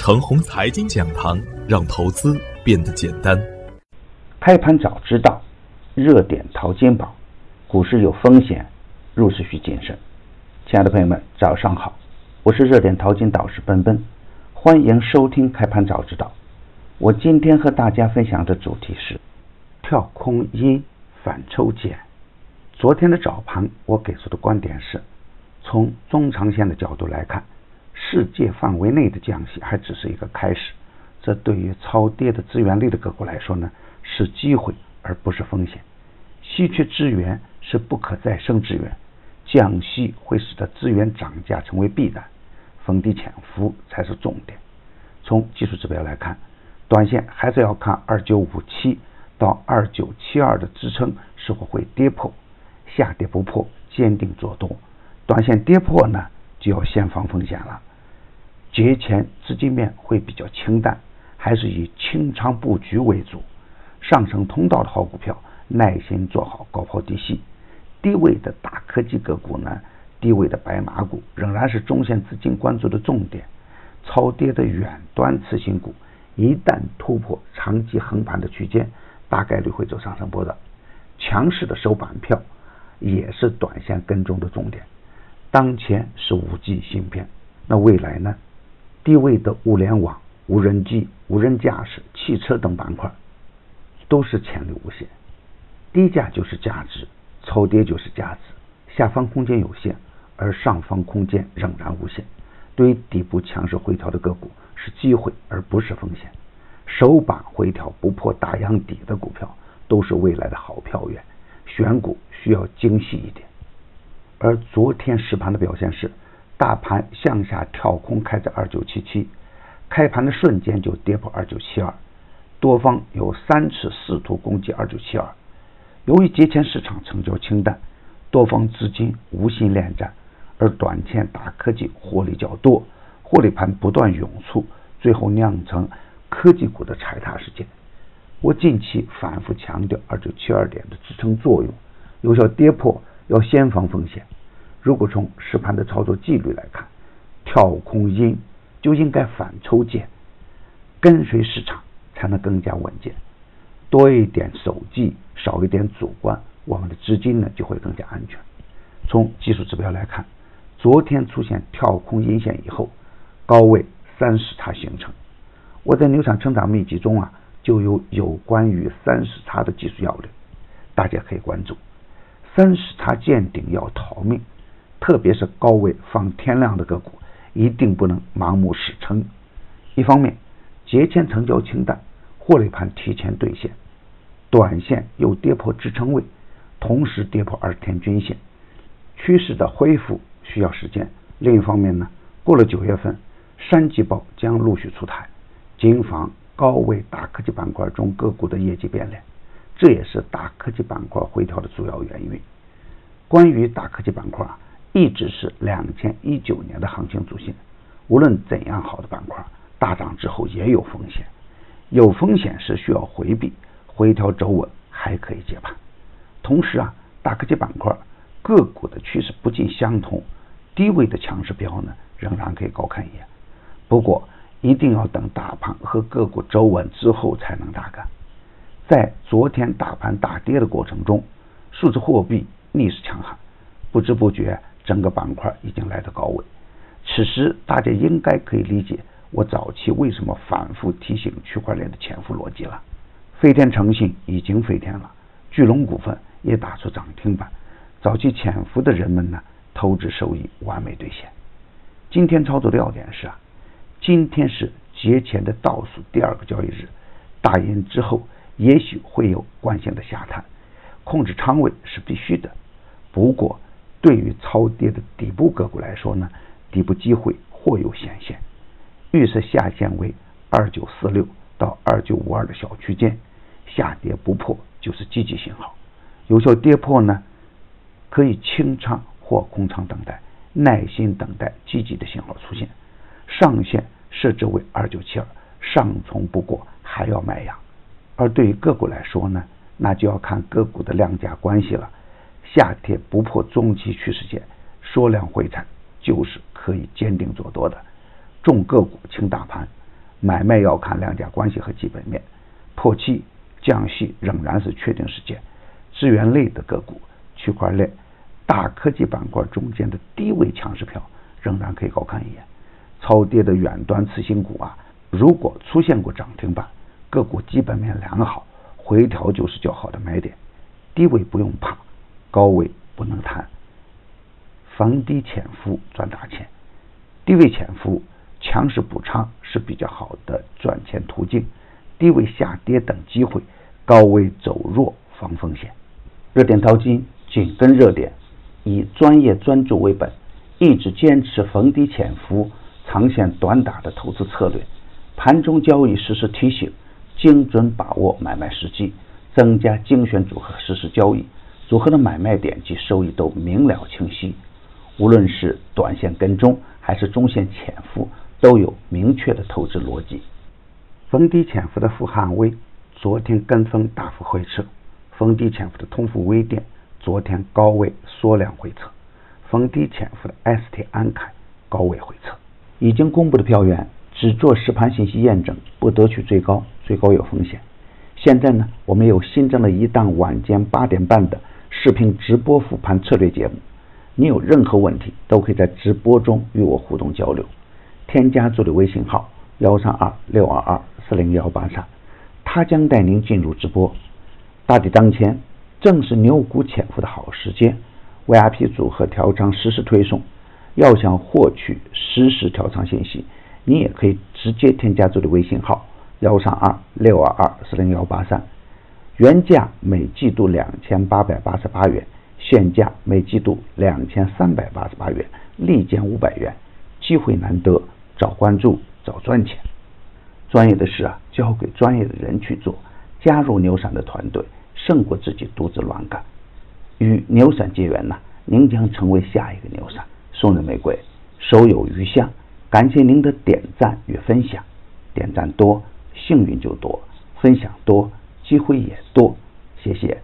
程红财经讲堂，让投资变得简单。开盘早知道，热点淘金宝，股市有风险，入市需谨慎。亲爱的朋友们，早上好，我是热点淘金导师奔奔，欢迎收听开盘早知道。我今天和大家分享的主题是跳空阴反抽减。昨天的早盘，我给出的观点是，从中长线的角度来看。世界范围内的降息还只是一个开始，这对于超跌的资源类的个股来说呢，是机会而不是风险。稀缺资源是不可再生资源，降息会使得资源涨价成为必然，逢低潜伏才是重点。从技术指标来看，短线还是要看二九五七到二九七二的支撑是否会跌破，下跌不破，坚定做多；短线跌破呢，就要先防风险了。节前资金面会比较清淡，还是以清仓布局为主。上升通道的好股票，耐心做好高抛低吸。低位的大科技个股呢，低位的白马股仍然是中线资金关注的重点。超跌的远端次新股，一旦突破长期横盘的区间，大概率会走上升波的。强势的收板票也是短线跟踪的重点。当前是五 G 芯片，那未来呢？低位的物联网、无人机、无人驾驶、汽车等板块都是潜力无限，低价就是价值，超跌就是价值，下方空间有限，而上方空间仍然无限。对于底部强势回调的个股是机会而不是风险，首板回调不破大阳底的股票都是未来的好票源，选股需要精细一点。而昨天实盘的表现是。大盘向下跳空开在二九七七，开盘的瞬间就跌破二九七二，多方有三次试图攻击二九七二。由于节前市场成交清淡，多方资金无心恋战，而短线大科技获利较多，获利盘不断涌出，最后酿成科技股的踩踏事件。我近期反复强调二九七二点的支撑作用，有效跌破要先防风险。如果从实盘的操作纪律来看，跳空阴就应该反抽减，跟随市场才能更加稳健。多一点守纪，少一点主观，我们的资金呢就会更加安全。从技术指标来看，昨天出现跳空阴线以后，高位三十叉形成。我在牛场成长秘籍中啊，就有有关于三十叉的技术要领，大家可以关注。三十叉见顶要逃命。特别是高位放天量的个股，一定不能盲目死撑。一方面，节前成交清淡，获利盘提前兑现，短线又跌破支撑位，同时跌破二十天均线，趋势的恢复需要时间。另一方面呢，过了九月份，三季报将陆续出台，谨防高位大科技板块中个股的业绩变脸，这也是大科技板块回调的主要原因。关于大科技板块啊。一直是两千一九年的行情主线。无论怎样好的板块，大涨之后也有风险，有风险是需要回避，回调走稳还可以接盘。同时啊，大科技板块个股的趋势不尽相同，低位的强势标呢仍然可以高看一眼。不过一定要等大盘和个股走稳之后才能大干。在昨天大盘大跌的过程中，数字货币逆势强悍，不知不觉。整个板块已经来到高位，此时大家应该可以理解我早期为什么反复提醒区块链的潜伏逻辑了。飞天诚信已经飞天了，巨龙股份也打出涨停板，早期潜伏的人们呢，投资收益完美兑现。今天操作的要点是啊，今天是节前的倒数第二个交易日，大阴之后也许会有惯性的下探，控制仓位是必须的。不过。对于超跌的底部个股来说呢，底部机会或有显现，预设下限为二九四六到二九五二的小区间，下跌不破就是积极信号，有效跌破呢，可以清仓或空仓等待，耐心等待积极的信号出现。上限设置为二九七二，上冲不过还要卖压。而对于个股来说呢，那就要看个股的量价关系了。下跌不破中期趋势线，缩量回踩就是可以坚定做多的。重个股轻大盘，买卖要看量价关系和基本面，破七降息仍然是确定事件。资源类的个股、区块链、大科技板块中间的低位强势票仍然可以高看一眼。超跌的远端次新股啊，如果出现过涨停板，个股基本面良好，回调就是较好的买点。低位不用怕，高位不能贪。逢低潜伏赚大钱，低位潜伏强势补仓是比较好的赚钱途径。低位下跌等机会，高位走弱防风险。热点淘金紧跟热点，以专业专注为本，一直坚持逢低潜伏。长线短打的投资策略，盘中交易实时提醒，精准把握买卖时机，增加精选组合实时交易，组合的买卖点及收益都明了清晰。无论是短线跟踪还是中线潜伏，都有明确的投资逻辑。逢低潜伏的富汉微昨天跟风大幅回撤，逢低潜伏的通富微电昨天高位缩量回撤，逢低潜伏的 ST 安凯高位回撤。已经公布的票源只做实盘信息验证，不得取最高，最高有风险。现在呢，我们又新增了一档晚间八点半的视频直播复盘策略节目。你有任何问题，都可以在直播中与我互动交流。添加助理微信号幺三二六二二四零幺八三，他将带您进入直播。大敌当前，正是牛股潜伏的好时间。VIP 组合调仓实时推送。要想获取实时调仓信息，你也可以直接添加助理微信号幺三二六二二四零幺八三，原价每季度两千八百八十八元，现价每季度两千三百八十八元，立减五百元，机会难得，早关注早赚钱。专业的事啊，交给专业的人去做，加入牛散的团队，胜过自己独自乱干。与牛散结缘呢，您将成为下一个牛散。送人玫瑰，手有余香。感谢您的点赞与分享，点赞多，幸运就多；分享多，机会也多谢谢。